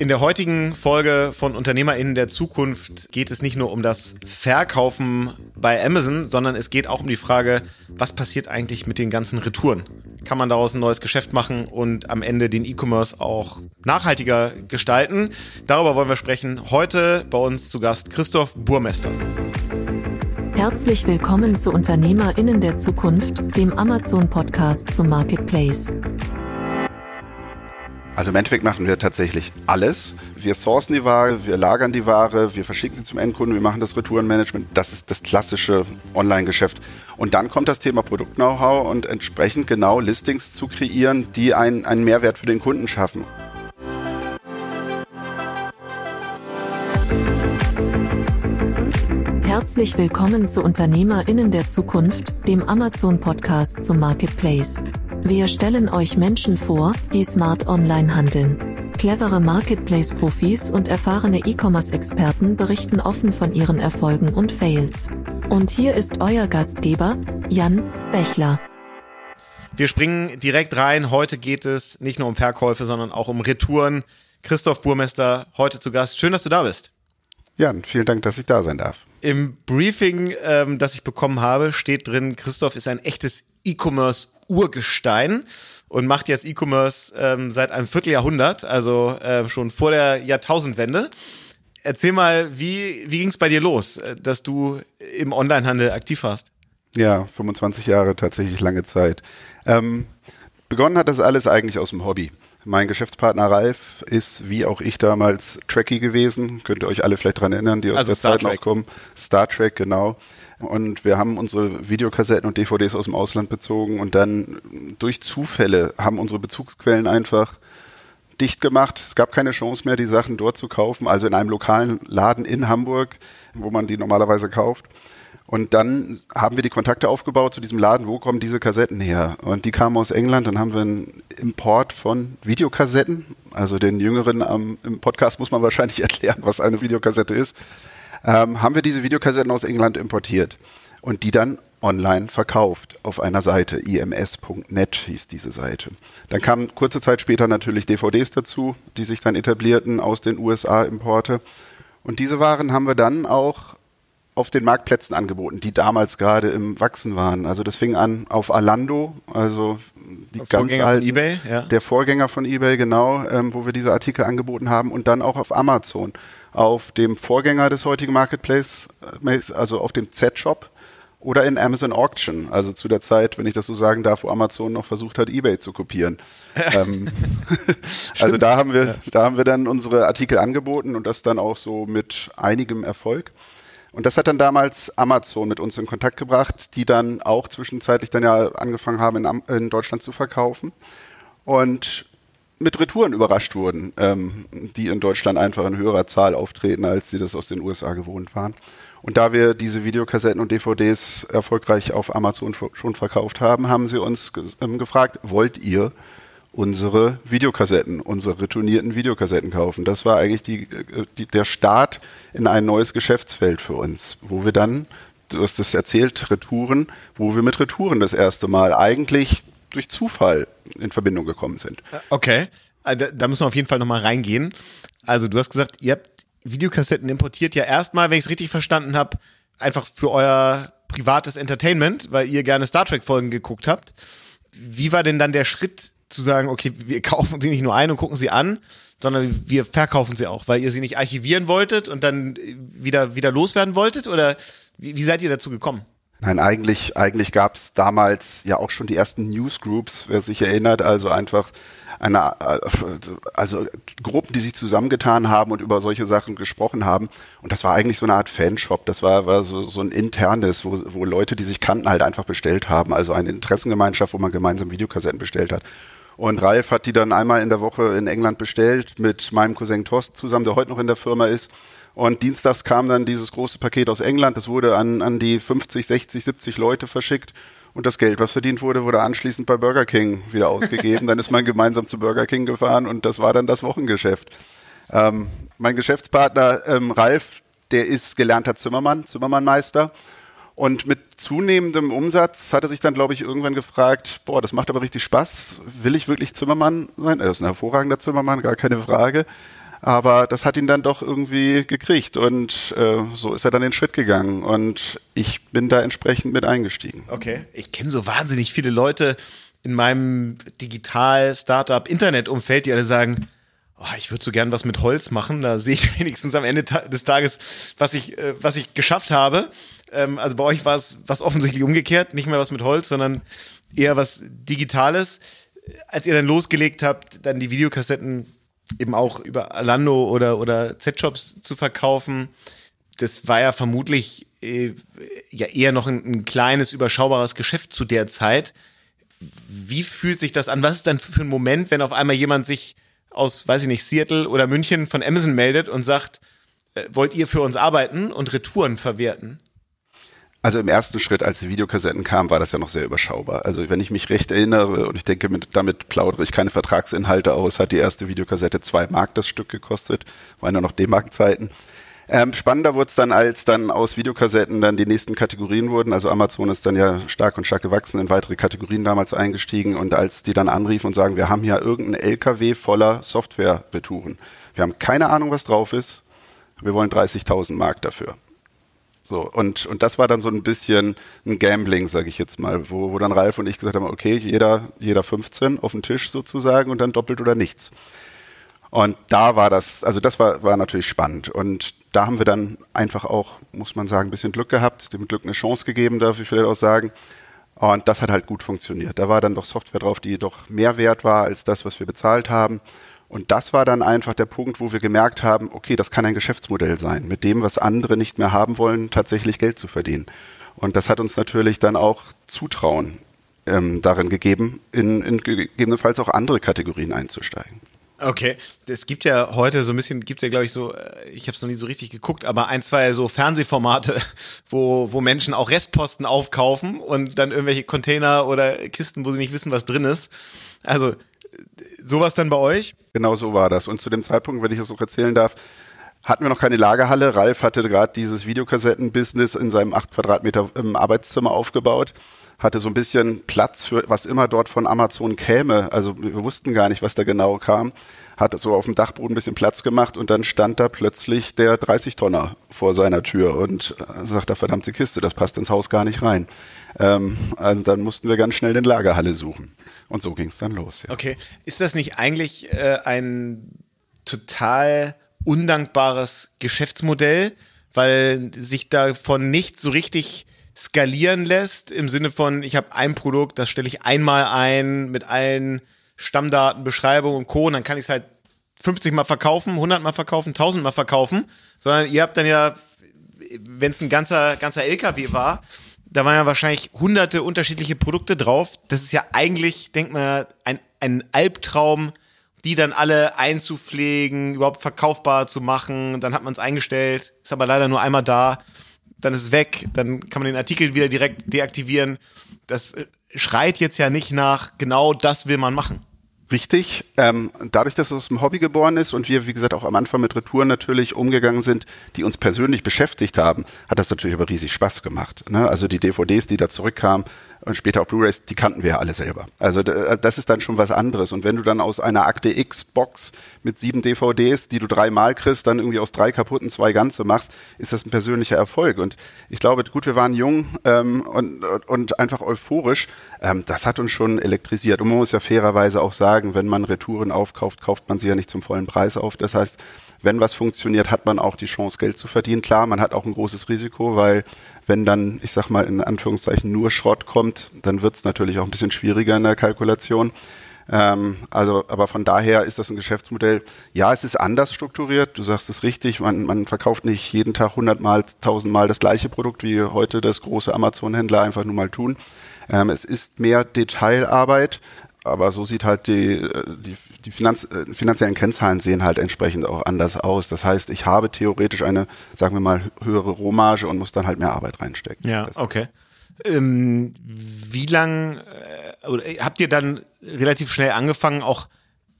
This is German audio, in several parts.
In der heutigen Folge von UnternehmerInnen der Zukunft geht es nicht nur um das Verkaufen bei Amazon, sondern es geht auch um die Frage, was passiert eigentlich mit den ganzen Retouren? Kann man daraus ein neues Geschäft machen und am Ende den E-Commerce auch nachhaltiger gestalten? Darüber wollen wir sprechen. Heute bei uns zu Gast Christoph Burmester. Herzlich willkommen zu UnternehmerInnen der Zukunft, dem Amazon-Podcast zum Marketplace. Also im Endeffekt machen wir tatsächlich alles. Wir sourcen die Ware, wir lagern die Ware, wir verschicken sie zum Endkunden, wir machen das Retourenmanagement. Das ist das klassische Online-Geschäft. Und dann kommt das Thema Produkt-Know-how und entsprechend genau Listings zu kreieren, die einen, einen Mehrwert für den Kunden schaffen. Herzlich willkommen zu UnternehmerInnen der Zukunft, dem Amazon-Podcast zum Marketplace. Wir stellen euch Menschen vor, die smart online handeln. Clevere Marketplace-Profis und erfahrene E-Commerce-Experten berichten offen von ihren Erfolgen und Fails. Und hier ist euer Gastgeber, Jan Bechler. Wir springen direkt rein. Heute geht es nicht nur um Verkäufe, sondern auch um Retouren. Christoph Burmester, heute zu Gast. Schön, dass du da bist. Jan, vielen Dank, dass ich da sein darf. Im Briefing, ähm, das ich bekommen habe, steht drin, Christoph ist ein echtes E-Commerce-Urgestein und macht jetzt E-Commerce ähm, seit einem Vierteljahrhundert, also äh, schon vor der Jahrtausendwende. Erzähl mal, wie, wie ging es bei dir los, äh, dass du im Onlinehandel aktiv warst? Ja, 25 Jahre, tatsächlich lange Zeit. Ähm, begonnen hat das alles eigentlich aus dem Hobby. Mein Geschäftspartner Ralf ist, wie auch ich damals, Trekkie gewesen. Könnt ihr euch alle vielleicht dran erinnern, die aus also der Star Zeit Trek. noch kommen. Star Trek, genau. Und wir haben unsere Videokassetten und DVDs aus dem Ausland bezogen und dann durch Zufälle haben unsere Bezugsquellen einfach dicht gemacht. Es gab keine Chance mehr, die Sachen dort zu kaufen, also in einem lokalen Laden in Hamburg, wo man die normalerweise kauft. Und dann haben wir die Kontakte aufgebaut zu diesem Laden, wo kommen diese Kassetten her? Und die kamen aus England, dann haben wir einen Import von Videokassetten. Also den Jüngeren am, im Podcast muss man wahrscheinlich erklären, was eine Videokassette ist ähm, haben wir diese Videokassetten aus England importiert und die dann online verkauft auf einer Seite. ims.net hieß diese Seite. Dann kamen kurze Zeit später natürlich DVDs dazu, die sich dann etablierten aus den USA Importe. Und diese Waren haben wir dann auch auf den Marktplätzen angeboten, die damals gerade im Wachsen waren. Also das fing an auf Alando, also die der ganz Vorgänger alten, von eBay, ja. der Vorgänger von eBay, genau, ähm, wo wir diese Artikel angeboten haben und dann auch auf Amazon auf dem Vorgänger des heutigen Marketplace, äh, also auf dem Z-Shop oder in Amazon Auction, also zu der Zeit, wenn ich das so sagen darf, wo Amazon noch versucht hat, eBay zu kopieren. ähm, also da haben wir, da haben wir dann unsere Artikel angeboten und das dann auch so mit einigem Erfolg. Und das hat dann damals Amazon mit uns in Kontakt gebracht, die dann auch zwischenzeitlich dann ja angefangen haben, in, in Deutschland zu verkaufen. Und mit Retouren überrascht wurden, ähm, die in Deutschland einfach in höherer Zahl auftreten, als sie das aus den USA gewohnt waren. Und da wir diese Videokassetten und DVDs erfolgreich auf Amazon schon verkauft haben, haben sie uns ge ähm, gefragt, wollt ihr unsere Videokassetten, unsere retournierten Videokassetten kaufen? Das war eigentlich die, die, der Start in ein neues Geschäftsfeld für uns, wo wir dann, du hast es erzählt, Retouren, wo wir mit Retouren das erste Mal eigentlich durch Zufall in Verbindung gekommen sind. Okay, äh, da müssen wir auf jeden Fall nochmal reingehen. Also du hast gesagt, ihr habt Videokassetten importiert ja erstmal, wenn ich es richtig verstanden habe, einfach für euer privates Entertainment, weil ihr gerne Star Trek-Folgen geguckt habt. Wie war denn dann der Schritt zu sagen, okay, wir kaufen sie nicht nur ein und gucken sie an, sondern wir verkaufen sie auch, weil ihr sie nicht archivieren wolltet und dann wieder, wieder loswerden wolltet? Oder wie, wie seid ihr dazu gekommen? Nein, eigentlich, eigentlich gab es damals ja auch schon die ersten Newsgroups, wer sich erinnert, also einfach eine, also Gruppen, die sich zusammengetan haben und über solche Sachen gesprochen haben. Und das war eigentlich so eine Art Fanshop. Das war, war so, so ein internes, wo, wo Leute, die sich kannten, halt einfach bestellt haben. Also eine Interessengemeinschaft, wo man gemeinsam Videokassetten bestellt hat. Und Ralf hat die dann einmal in der Woche in England bestellt mit meinem Cousin Thorsten zusammen, der heute noch in der Firma ist. Und dienstags kam dann dieses große Paket aus England. Das wurde an, an die 50, 60, 70 Leute verschickt. Und das Geld, was verdient wurde, wurde anschließend bei Burger King wieder ausgegeben. dann ist man gemeinsam zu Burger King gefahren und das war dann das Wochengeschäft. Ähm, mein Geschäftspartner ähm, Ralf, der ist gelernter Zimmermann, Zimmermannmeister. Und mit zunehmendem Umsatz hat er sich dann, glaube ich, irgendwann gefragt, boah, das macht aber richtig Spaß. Will ich wirklich Zimmermann sein? Er ist ein hervorragender Zimmermann, gar keine Frage. Aber das hat ihn dann doch irgendwie gekriegt und äh, so ist er dann den Schritt gegangen und ich bin da entsprechend mit eingestiegen. Okay. Ich kenne so wahnsinnig viele Leute in meinem Digital-Startup-Internet-Umfeld, die alle sagen, oh, ich würde so gern was mit Holz machen. Da sehe ich wenigstens am Ende des Tages, was ich, äh, was ich geschafft habe. Ähm, also bei euch war es was offensichtlich umgekehrt, nicht mehr was mit Holz, sondern eher was Digitales. Als ihr dann losgelegt habt, dann die Videokassetten eben auch über Alando oder, oder Z-Shops zu verkaufen, das war ja vermutlich äh, ja eher noch ein, ein kleines, überschaubares Geschäft zu der Zeit. Wie fühlt sich das an? Was ist dann für ein Moment, wenn auf einmal jemand sich aus, weiß ich nicht, Seattle oder München von Amazon meldet und sagt, äh, wollt ihr für uns arbeiten und Retouren verwerten? Also im ersten Schritt, als die Videokassetten kamen, war das ja noch sehr überschaubar. Also wenn ich mich recht erinnere, und ich denke, mit, damit plaudere ich keine Vertragsinhalte aus, hat die erste Videokassette zwei Mark das Stück gekostet, waren ja noch D-Mark-Zeiten. Ähm, spannender wurde es dann, als dann aus Videokassetten dann die nächsten Kategorien wurden. Also Amazon ist dann ja stark und stark gewachsen, in weitere Kategorien damals eingestiegen. Und als die dann anriefen und sagen, wir haben hier irgendeinen LKW voller Software-Retouren. Wir haben keine Ahnung, was drauf ist. Wir wollen 30.000 Mark dafür. So, und, und das war dann so ein bisschen ein Gambling, sage ich jetzt mal, wo, wo dann Ralf und ich gesagt haben, okay, jeder, jeder 15 auf den Tisch sozusagen und dann doppelt oder nichts. Und da war das, also das war, war natürlich spannend. Und da haben wir dann einfach auch, muss man sagen, ein bisschen Glück gehabt, dem Glück eine Chance gegeben, darf ich vielleicht auch sagen. Und das hat halt gut funktioniert. Da war dann doch Software drauf, die doch mehr wert war als das, was wir bezahlt haben. Und das war dann einfach der Punkt, wo wir gemerkt haben, okay, das kann ein Geschäftsmodell sein, mit dem, was andere nicht mehr haben wollen, tatsächlich Geld zu verdienen. Und das hat uns natürlich dann auch Zutrauen ähm, darin gegeben, in, in gegebenenfalls auch andere Kategorien einzusteigen. Okay, es gibt ja heute so ein bisschen, gibt's ja glaube ich so, äh, ich habe es noch nie so richtig geguckt, aber ein, zwei so Fernsehformate, wo, wo Menschen auch Restposten aufkaufen und dann irgendwelche Container oder Kisten, wo sie nicht wissen, was drin ist. Also sowas dann bei euch? Genau so war das. Und zu dem Zeitpunkt, wenn ich das noch erzählen darf, hatten wir noch keine Lagerhalle. Ralf hatte gerade dieses Videokassetten-Business in seinem acht Quadratmeter im Arbeitszimmer aufgebaut hatte so ein bisschen Platz für was immer dort von Amazon käme. Also wir wussten gar nicht, was da genau kam. Hat so auf dem Dachboden ein bisschen Platz gemacht und dann stand da plötzlich der 30-Tonner vor seiner Tür und äh, sagt, da verdammte Kiste, das passt ins Haus gar nicht rein. Ähm, also dann mussten wir ganz schnell eine Lagerhalle suchen. Und so ging es dann los. Ja. Okay, ist das nicht eigentlich äh, ein total undankbares Geschäftsmodell, weil sich davon nicht so richtig skalieren lässt, im Sinne von, ich habe ein Produkt, das stelle ich einmal ein mit allen Stammdaten, Beschreibung und Co. Und dann kann ich es halt 50 Mal verkaufen, 100 Mal verkaufen, 1000 Mal verkaufen, sondern ihr habt dann ja, wenn es ein ganzer, ganzer LKW war, da waren ja wahrscheinlich hunderte unterschiedliche Produkte drauf. Das ist ja eigentlich, denkt man, ein, ein Albtraum, die dann alle einzupflegen, überhaupt verkaufbar zu machen. Dann hat man es eingestellt, ist aber leider nur einmal da dann ist es weg, dann kann man den Artikel wieder direkt deaktivieren. Das äh, schreit jetzt ja nicht nach, genau das will man machen. Richtig. Ähm, dadurch, dass es aus dem Hobby geboren ist und wir, wie gesagt, auch am Anfang mit Retouren natürlich umgegangen sind, die uns persönlich beschäftigt haben, hat das natürlich aber riesig Spaß gemacht. Ne? Also die DVDs, die da zurückkamen, und später auch Blu-rays, die kannten wir ja alle selber. Also das ist dann schon was anderes. Und wenn du dann aus einer Akte X-Box mit sieben DVDs, die du dreimal kriegst, dann irgendwie aus drei kaputten zwei ganze machst, ist das ein persönlicher Erfolg. Und ich glaube, gut, wir waren jung ähm, und, und einfach euphorisch. Ähm, das hat uns schon elektrisiert. Und man muss ja fairerweise auch sagen, wenn man Retouren aufkauft, kauft man sie ja nicht zum vollen Preis auf. Das heißt, wenn was funktioniert, hat man auch die Chance, Geld zu verdienen. Klar, man hat auch ein großes Risiko, weil wenn dann, ich sag mal, in Anführungszeichen nur Schrott kommt, dann wird es natürlich auch ein bisschen schwieriger in der Kalkulation. Ähm, also, aber von daher ist das ein Geschäftsmodell. Ja, es ist anders strukturiert. Du sagst es richtig. Man, man verkauft nicht jeden Tag hundertmal, tausendmal das gleiche Produkt, wie heute das große Amazon-Händler einfach nur mal tun. Ähm, es ist mehr Detailarbeit aber so sieht halt die, äh, die, die Finanz, äh, finanziellen Kennzahlen sehen halt entsprechend auch anders aus. Das heißt, ich habe theoretisch eine, sagen wir mal, höhere Rohmarge und muss dann halt mehr Arbeit reinstecken. Ja, okay. Ähm, wie lang äh, oder habt ihr dann relativ schnell angefangen, auch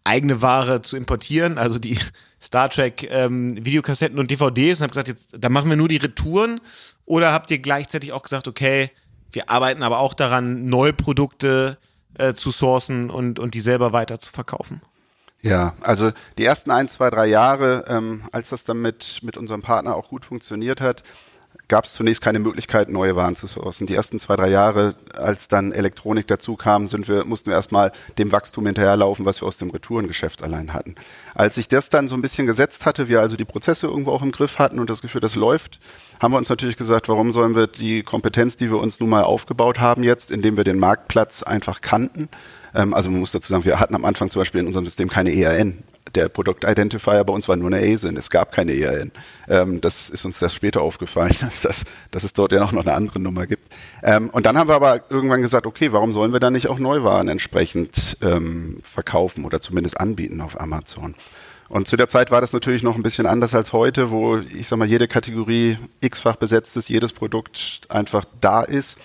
eigene Ware zu importieren, also die Star Trek ähm, Videokassetten und DVDs und habt gesagt, jetzt da machen wir nur die Retouren oder habt ihr gleichzeitig auch gesagt, okay, wir arbeiten aber auch daran, neue Produkte äh, zu sourcen und, und die selber weiter zu verkaufen? Ja, also die ersten ein, zwei, drei Jahre, ähm, als das dann mit, mit unserem Partner auch gut funktioniert hat, gab es zunächst keine Möglichkeit, neue Waren zu sourcen. Die ersten zwei, drei Jahre, als dann Elektronik dazu kam, sind wir, mussten wir erstmal dem Wachstum hinterherlaufen, was wir aus dem Retourengeschäft allein hatten. Als sich das dann so ein bisschen gesetzt hatte, wir also die Prozesse irgendwo auch im Griff hatten und das Gefühl, das läuft, haben wir uns natürlich gesagt, warum sollen wir die Kompetenz, die wir uns nun mal aufgebaut haben jetzt, indem wir den Marktplatz einfach kannten, ähm, also man muss dazu sagen, wir hatten am Anfang zum Beispiel in unserem System keine ERN der Produktidentifier bei uns war nur eine ASIN. Es gab keine ERN. Ähm, das ist uns das später aufgefallen, dass, das, dass es dort ja noch eine andere Nummer gibt. Ähm, und dann haben wir aber irgendwann gesagt, okay, warum sollen wir dann nicht auch Neuwaren entsprechend ähm, verkaufen oder zumindest anbieten auf Amazon? Und zu der Zeit war das natürlich noch ein bisschen anders als heute, wo ich sag mal, jede Kategorie x-fach besetzt ist, jedes Produkt einfach da ist.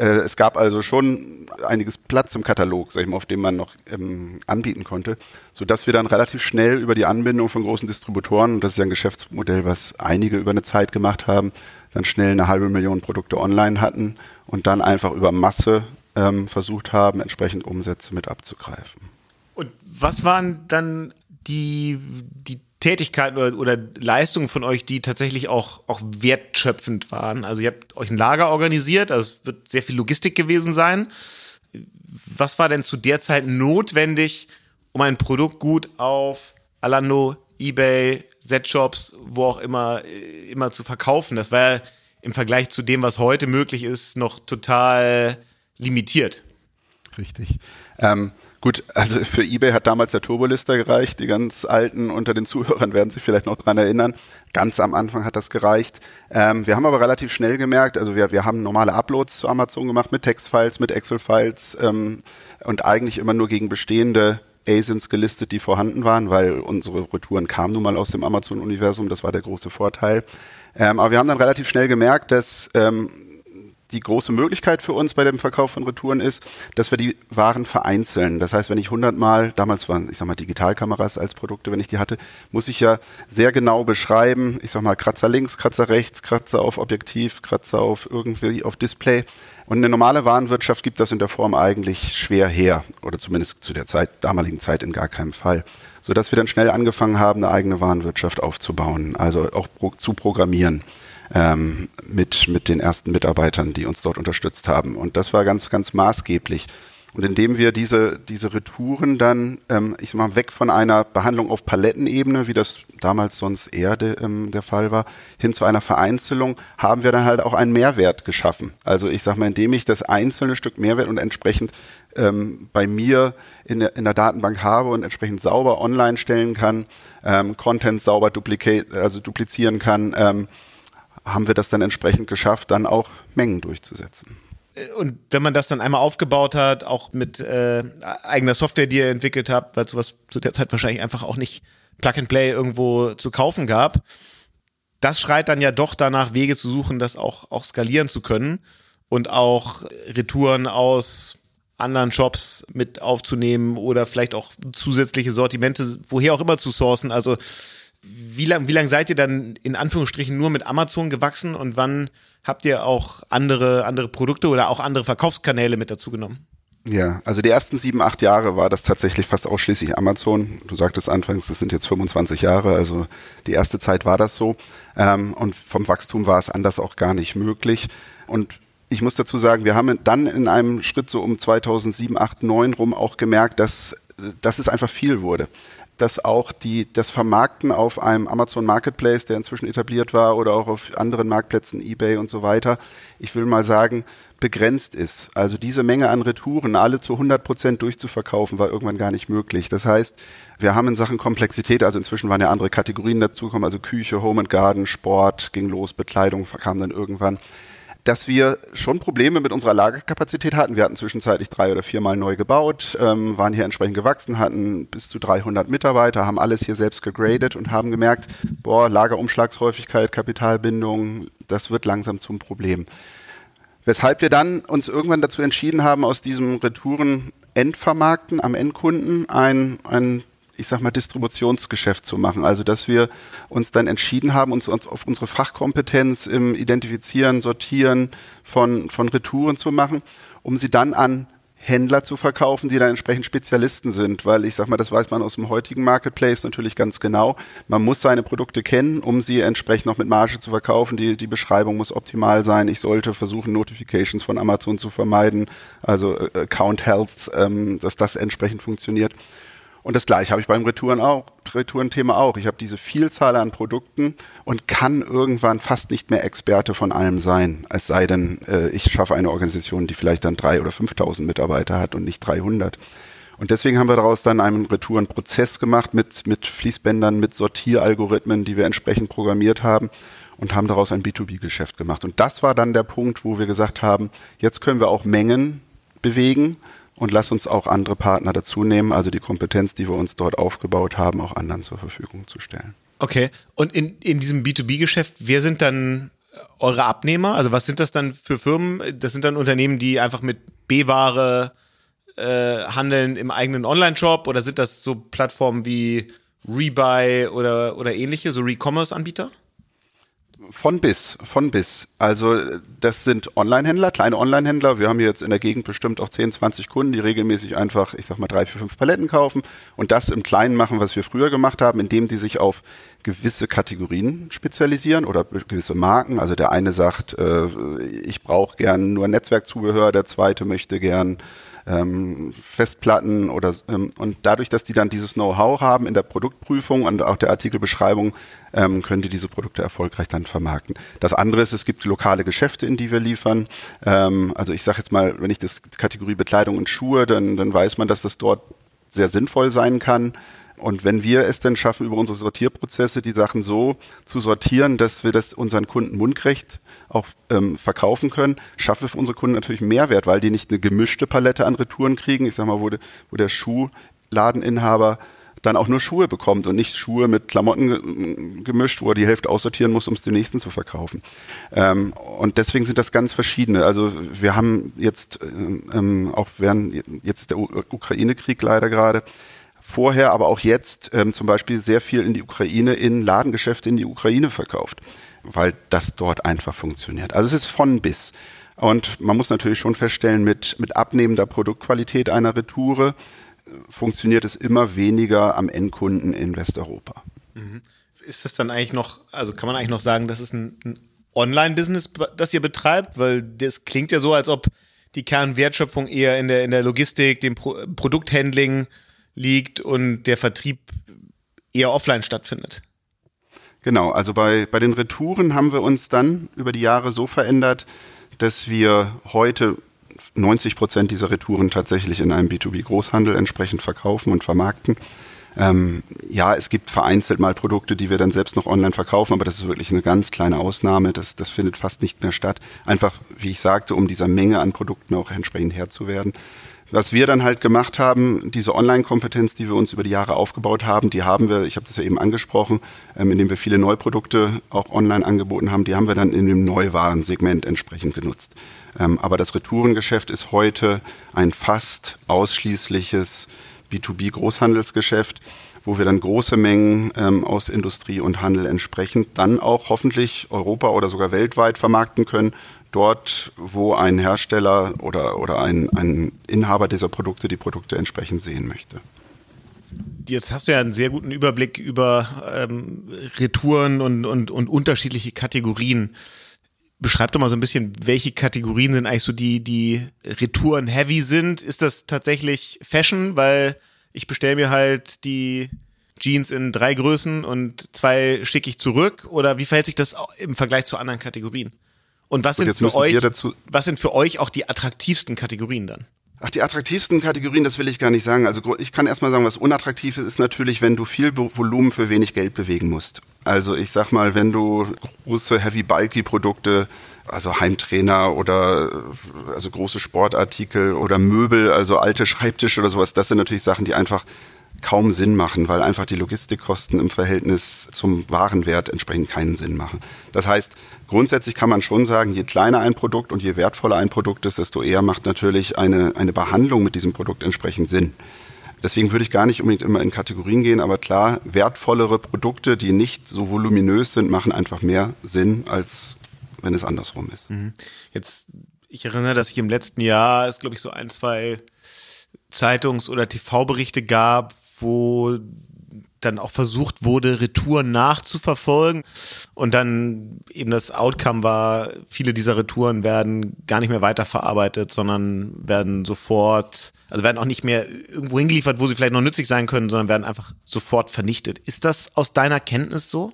Äh, es gab also schon einiges Platz im Katalog, sag ich mal, auf dem man noch ähm, anbieten konnte, so dass wir dann relativ schnell über die Anbindung von großen Distributoren, und das ist ja ein Geschäftsmodell, was einige über eine Zeit gemacht haben, dann schnell eine halbe Million Produkte online hatten und dann einfach über Masse ähm, versucht haben, entsprechend Umsätze mit abzugreifen. Und was waren dann die, die Tätigkeiten oder, oder Leistungen von euch, die tatsächlich auch, auch wertschöpfend waren? Also ihr habt euch ein Lager organisiert, also es wird sehr viel Logistik gewesen sein. Was war denn zu der Zeit notwendig, um ein Produkt gut auf Alando, eBay, Z-Shops, wo auch immer, immer zu verkaufen? Das war ja im Vergleich zu dem, was heute möglich ist, noch total limitiert. Richtig. Ähm, Gut, also für eBay hat damals der Turbolister gereicht. Die ganz alten unter den Zuhörern werden sich vielleicht noch dran erinnern. Ganz am Anfang hat das gereicht. Ähm, wir haben aber relativ schnell gemerkt, also wir, wir haben normale Uploads zu Amazon gemacht mit Textfiles, mit Excel-Files ähm, und eigentlich immer nur gegen bestehende ASINs gelistet, die vorhanden waren, weil unsere Retouren kamen nun mal aus dem Amazon-Universum. Das war der große Vorteil. Ähm, aber wir haben dann relativ schnell gemerkt, dass ähm, die große Möglichkeit für uns bei dem Verkauf von Retouren ist, dass wir die Waren vereinzeln. Das heißt, wenn ich 100 Mal, damals waren, ich sag mal, Digitalkameras als Produkte, wenn ich die hatte, muss ich ja sehr genau beschreiben, ich sag mal, Kratzer links, Kratzer rechts, Kratzer auf Objektiv, Kratzer auf irgendwie auf Display. Und eine normale Warenwirtschaft gibt das in der Form eigentlich schwer her. Oder zumindest zu der Zeit, damaligen Zeit in gar keinem Fall. Sodass wir dann schnell angefangen haben, eine eigene Warenwirtschaft aufzubauen, also auch pro, zu programmieren ähm, mit, mit den ersten Mitarbeitern, die uns dort unterstützt haben. Und das war ganz, ganz maßgeblich. Und indem wir diese, diese Retouren dann, ähm, ich sag mal, weg von einer Behandlung auf Palettenebene, wie das damals sonst eher de, ähm, der Fall war, hin zu einer Vereinzelung, haben wir dann halt auch einen Mehrwert geschaffen. Also ich sag mal, indem ich das einzelne Stück Mehrwert und entsprechend ähm, bei mir in der, in der Datenbank habe und entsprechend sauber online stellen kann, ähm, Content sauber also duplizieren kann, ähm, haben wir das dann entsprechend geschafft, dann auch Mengen durchzusetzen. Und wenn man das dann einmal aufgebaut hat, auch mit äh, eigener Software, die ihr entwickelt habt, weil sowas zu der Zeit wahrscheinlich einfach auch nicht Plug and Play irgendwo zu kaufen gab, das schreit dann ja doch danach, Wege zu suchen, das auch, auch skalieren zu können und auch Retouren aus anderen Shops mit aufzunehmen oder vielleicht auch zusätzliche Sortimente, woher auch immer zu sourcen. Also wie lange wie lang seid ihr dann in Anführungsstrichen nur mit Amazon gewachsen und wann habt ihr auch andere, andere Produkte oder auch andere Verkaufskanäle mit dazu genommen? Ja, also die ersten sieben, acht Jahre war das tatsächlich fast ausschließlich Amazon. Du sagtest anfangs, das sind jetzt 25 Jahre, also die erste Zeit war das so. Ähm, und vom Wachstum war es anders auch gar nicht möglich. Und ich muss dazu sagen, wir haben dann in einem Schritt so um 2007, 8, 9 rum auch gemerkt, dass, dass es einfach viel wurde dass auch die, das Vermarkten auf einem Amazon Marketplace, der inzwischen etabliert war, oder auch auf anderen Marktplätzen, eBay und so weiter, ich will mal sagen, begrenzt ist. Also diese Menge an Retouren alle zu 100 Prozent durchzuverkaufen, war irgendwann gar nicht möglich. Das heißt, wir haben in Sachen Komplexität, also inzwischen waren ja andere Kategorien dazugekommen, also Küche, Home and Garden, Sport ging los, Bekleidung kam dann irgendwann dass wir schon Probleme mit unserer Lagerkapazität hatten. Wir hatten zwischenzeitlich drei oder viermal neu gebaut, ähm, waren hier entsprechend gewachsen, hatten bis zu 300 Mitarbeiter, haben alles hier selbst gegradet und haben gemerkt, boah, Lagerumschlagshäufigkeit, Kapitalbindung, das wird langsam zum Problem. Weshalb wir dann uns irgendwann dazu entschieden haben, aus diesem Retouren Endvermarkten am Endkunden ein, ein ich sag mal, Distributionsgeschäft zu machen. Also, dass wir uns dann entschieden haben, uns, uns auf unsere Fachkompetenz im Identifizieren, Sortieren von, von Retouren zu machen, um sie dann an Händler zu verkaufen, die dann entsprechend Spezialisten sind, weil ich sag mal, das weiß man aus dem heutigen Marketplace natürlich ganz genau. Man muss seine Produkte kennen, um sie entsprechend noch mit Marge zu verkaufen. Die, die Beschreibung muss optimal sein. Ich sollte versuchen, Notifications von Amazon zu vermeiden, also äh, Account Health, ähm, dass das entsprechend funktioniert. Und das gleiche habe ich beim Retouren auch, Retourenthema auch. Ich habe diese Vielzahl an Produkten und kann irgendwann fast nicht mehr Experte von allem sein. Es sei denn, äh, ich schaffe eine Organisation, die vielleicht dann drei oder 5.000 Mitarbeiter hat und nicht 300. Und deswegen haben wir daraus dann einen Retourenprozess gemacht mit, mit Fließbändern, mit Sortieralgorithmen, die wir entsprechend programmiert haben und haben daraus ein B2B-Geschäft gemacht. Und das war dann der Punkt, wo wir gesagt haben, jetzt können wir auch Mengen bewegen und lass uns auch andere Partner dazu nehmen, also die Kompetenz, die wir uns dort aufgebaut haben, auch anderen zur Verfügung zu stellen. Okay. Und in, in diesem B2B-Geschäft, wer sind dann eure Abnehmer? Also was sind das dann für Firmen? Das sind dann Unternehmen, die einfach mit B-Ware äh, handeln im eigenen Online-Shop oder sind das so Plattformen wie Rebuy oder, oder ähnliche, so Re-Commerce-Anbieter? Von bis, von bis. Also das sind Online-Händler, kleine Online-Händler. Wir haben hier jetzt in der Gegend bestimmt auch 10, 20 Kunden, die regelmäßig einfach, ich sag mal, drei, vier, fünf Paletten kaufen und das im Kleinen machen, was wir früher gemacht haben, indem die sich auf gewisse Kategorien spezialisieren oder gewisse Marken. Also der eine sagt, äh, ich brauche gern nur Netzwerkzubehör, der zweite möchte gern ähm, Festplatten oder ähm, und dadurch, dass die dann dieses Know-how haben in der Produktprüfung und auch der Artikelbeschreibung, ähm, können die diese Produkte erfolgreich dann vermarkten. Das andere ist, es gibt lokale Geschäfte, in die wir liefern. Ähm, also ich sage jetzt mal, wenn ich das Kategorie Bekleidung und Schuhe, dann, dann weiß man, dass das dort sehr sinnvoll sein kann. Und wenn wir es dann schaffen, über unsere Sortierprozesse die Sachen so zu sortieren, dass wir das unseren Kunden mundgerecht auch ähm, verkaufen können, schaffen wir für unsere Kunden natürlich Mehrwert, weil die nicht eine gemischte Palette an Retouren kriegen. Ich sag mal, wo, de, wo der Schuhladeninhaber dann auch nur Schuhe bekommt und nicht Schuhe mit Klamotten gemischt, wo er die Hälfte aussortieren muss, um es dem nächsten zu verkaufen. Ähm, und deswegen sind das ganz verschiedene. Also wir haben jetzt ähm, ähm auch während jetzt ist der Ukraine-Krieg leider gerade vorher, aber auch jetzt ähm, zum Beispiel sehr viel in die Ukraine, in Ladengeschäfte in die Ukraine verkauft, weil das dort einfach funktioniert. Also es ist von bis. Und man muss natürlich schon feststellen, mit, mit abnehmender Produktqualität einer Retoure äh, funktioniert es immer weniger am Endkunden in Westeuropa. Mhm. Ist das dann eigentlich noch, also kann man eigentlich noch sagen, das ist ein, ein Online-Business, das ihr betreibt? Weil das klingt ja so, als ob die Kernwertschöpfung eher in der, in der Logistik, dem Pro Produkthandling liegt und der Vertrieb eher offline stattfindet. Genau, also bei, bei den Retouren haben wir uns dann über die Jahre so verändert, dass wir heute 90 Prozent dieser Retouren tatsächlich in einem B2B-Großhandel entsprechend verkaufen und vermarkten. Ähm, ja, es gibt vereinzelt mal Produkte, die wir dann selbst noch online verkaufen, aber das ist wirklich eine ganz kleine Ausnahme. Das, das findet fast nicht mehr statt. Einfach, wie ich sagte, um dieser Menge an Produkten auch entsprechend Herr zu werden. Was wir dann halt gemacht haben, diese Online-Kompetenz, die wir uns über die Jahre aufgebaut haben, die haben wir, ich habe das ja eben angesprochen, ähm, indem wir viele Neuprodukte auch online angeboten haben, die haben wir dann in dem Neuwarensegment entsprechend genutzt. Ähm, aber das Retourengeschäft ist heute ein fast ausschließliches B2B-Großhandelsgeschäft, wo wir dann große Mengen ähm, aus Industrie und Handel entsprechend dann auch hoffentlich Europa oder sogar weltweit vermarkten können dort, wo ein Hersteller oder, oder ein, ein Inhaber dieser Produkte die Produkte entsprechend sehen möchte. Jetzt hast du ja einen sehr guten Überblick über ähm, Retouren und, und, und unterschiedliche Kategorien. Beschreib doch mal so ein bisschen, welche Kategorien sind eigentlich so die, die Retouren heavy sind. Ist das tatsächlich Fashion? Weil ich bestelle mir halt die Jeans in drei Größen und zwei schicke ich zurück? Oder wie verhält sich das im Vergleich zu anderen Kategorien? Und was sind, für euch, was sind für euch auch die attraktivsten Kategorien dann? Ach, die attraktivsten Kategorien, das will ich gar nicht sagen. Also ich kann erstmal sagen, was unattraktiv ist, ist natürlich, wenn du viel Volumen für wenig Geld bewegen musst. Also ich sag mal, wenn du große Heavy Bulky Produkte, also Heimtrainer oder also große Sportartikel oder Möbel, also alte Schreibtische oder sowas, das sind natürlich Sachen, die einfach kaum Sinn machen, weil einfach die Logistikkosten im Verhältnis zum Warenwert entsprechend keinen Sinn machen. Das heißt, grundsätzlich kann man schon sagen, je kleiner ein Produkt und je wertvoller ein Produkt ist, desto eher macht natürlich eine, eine Behandlung mit diesem Produkt entsprechend Sinn. Deswegen würde ich gar nicht unbedingt immer in Kategorien gehen, aber klar, wertvollere Produkte, die nicht so voluminös sind, machen einfach mehr Sinn, als wenn es andersrum ist. Mhm. Jetzt, ich erinnere, dass ich im letzten Jahr, ist glaube ich so ein, zwei Zeitungs- oder TV-Berichte gab, wo dann auch versucht wurde, Retouren nachzuverfolgen. Und dann eben das Outcome war, viele dieser Retouren werden gar nicht mehr weiterverarbeitet, sondern werden sofort, also werden auch nicht mehr irgendwo hingeliefert, wo sie vielleicht noch nützlich sein können, sondern werden einfach sofort vernichtet. Ist das aus deiner Kenntnis so?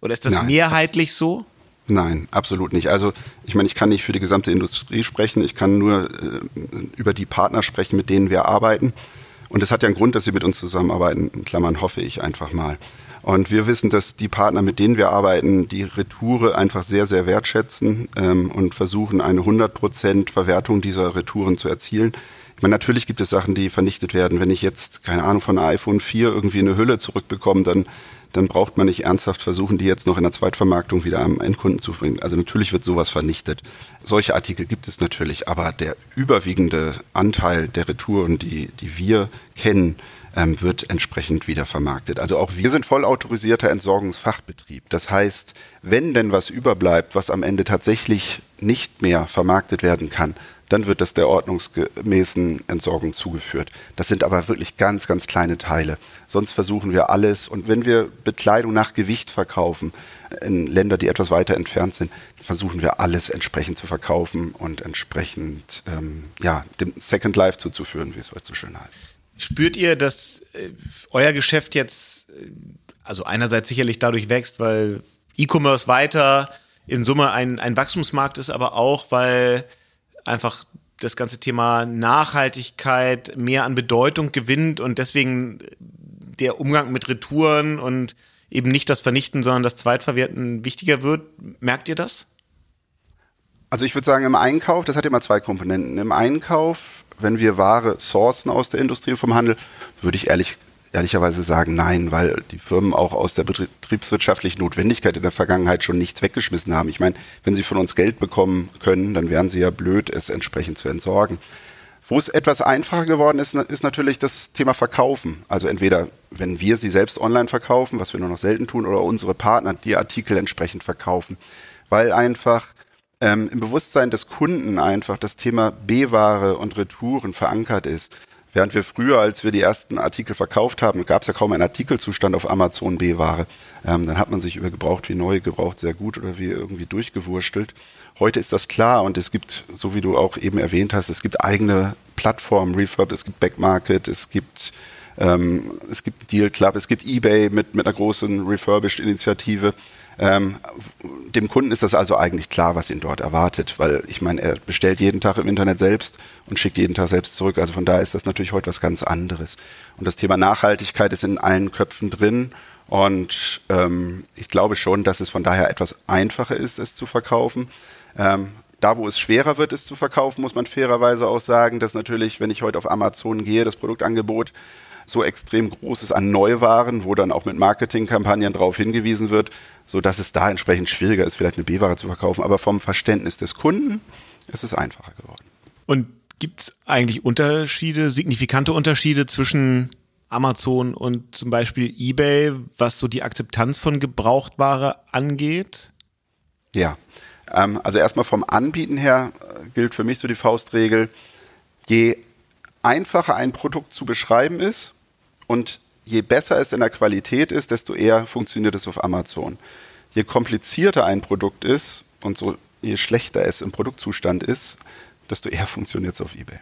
Oder ist das Nein, mehrheitlich so? Nein, absolut nicht. Also ich meine, ich kann nicht für die gesamte Industrie sprechen, ich kann nur äh, über die Partner sprechen, mit denen wir arbeiten. Und es hat ja einen Grund, dass sie mit uns zusammenarbeiten, in Klammern hoffe ich einfach mal. Und wir wissen, dass die Partner, mit denen wir arbeiten, die Retoure einfach sehr, sehr wertschätzen ähm, und versuchen, eine 100% Verwertung dieser Retouren zu erzielen. Ich meine, natürlich gibt es Sachen, die vernichtet werden. Wenn ich jetzt, keine Ahnung, von iPhone 4 irgendwie eine Hülle zurückbekomme, dann dann braucht man nicht ernsthaft versuchen, die jetzt noch in der Zweitvermarktung wieder am Endkunden zu bringen. Also natürlich wird sowas vernichtet. Solche Artikel gibt es natürlich, aber der überwiegende Anteil der Retouren, die, die wir kennen, ähm, wird entsprechend wieder vermarktet. Also auch wir sind voll autorisierter Entsorgungsfachbetrieb. Das heißt, wenn denn was überbleibt, was am Ende tatsächlich nicht mehr vermarktet werden kann, dann wird das der ordnungsgemäßen Entsorgung zugeführt. Das sind aber wirklich ganz, ganz kleine Teile. Sonst versuchen wir alles. Und wenn wir Bekleidung nach Gewicht verkaufen, in Länder, die etwas weiter entfernt sind, versuchen wir alles entsprechend zu verkaufen und entsprechend ähm, ja, dem Second Life zuzuführen, wie es heute so schön heißt. Spürt ihr, dass äh, euer Geschäft jetzt, äh, also einerseits sicherlich dadurch wächst, weil E-Commerce weiter in Summe ein, ein Wachstumsmarkt ist, aber auch, weil einfach das ganze Thema Nachhaltigkeit mehr an Bedeutung gewinnt und deswegen der Umgang mit Retouren und eben nicht das Vernichten, sondern das Zweitverwerten wichtiger wird. Merkt ihr das? Also ich würde sagen, im Einkauf, das hat immer zwei Komponenten. Im Einkauf, wenn wir Ware sourcen aus der Industrie vom Handel, würde ich ehrlich ehrlicherweise sagen, nein, weil die Firmen auch aus der betriebswirtschaftlichen Notwendigkeit in der Vergangenheit schon nichts weggeschmissen haben. Ich meine, wenn sie von uns Geld bekommen können, dann wären sie ja blöd, es entsprechend zu entsorgen. Wo es etwas einfacher geworden ist, ist natürlich das Thema Verkaufen. Also entweder, wenn wir sie selbst online verkaufen, was wir nur noch selten tun, oder unsere Partner die Artikel entsprechend verkaufen. Weil einfach ähm, im Bewusstsein des Kunden einfach das Thema B-Ware und Retouren verankert ist. Während wir früher, als wir die ersten Artikel verkauft haben, gab es ja kaum einen Artikelzustand auf Amazon B-Ware. Ähm, dann hat man sich über gebraucht wie neu, gebraucht sehr gut oder wie irgendwie durchgewurstelt. Heute ist das klar und es gibt, so wie du auch eben erwähnt hast, es gibt eigene Plattformen, Refurb, es gibt Backmarket, es gibt ähm, es gibt Deal Club, es gibt eBay mit, mit einer großen Refurbished-Initiative. Ähm, dem Kunden ist das also eigentlich klar, was ihn dort erwartet, weil ich meine, er bestellt jeden Tag im Internet selbst und schickt jeden Tag selbst zurück. Also von daher ist das natürlich heute was ganz anderes. Und das Thema Nachhaltigkeit ist in allen Köpfen drin. Und ähm, ich glaube schon, dass es von daher etwas einfacher ist, es zu verkaufen. Ähm, da, wo es schwerer wird, es zu verkaufen, muss man fairerweise auch sagen, dass natürlich, wenn ich heute auf Amazon gehe, das Produktangebot so extrem groß ist an Neuwaren, wo dann auch mit Marketingkampagnen darauf hingewiesen wird, so dass es da entsprechend schwieriger ist, vielleicht eine B-Ware zu verkaufen. Aber vom Verständnis des Kunden ist es einfacher geworden. Und gibt es eigentlich Unterschiede, signifikante Unterschiede zwischen Amazon und zum Beispiel eBay, was so die Akzeptanz von Gebrauchtware angeht? Ja, ähm, also erstmal vom Anbieten her äh, gilt für mich so die Faustregel, je einfacher ein Produkt zu beschreiben ist und je besser es in der Qualität ist, desto eher funktioniert es auf Amazon. Je komplizierter ein Produkt ist und so je schlechter es im Produktzustand ist, desto eher funktioniert es auf eBay.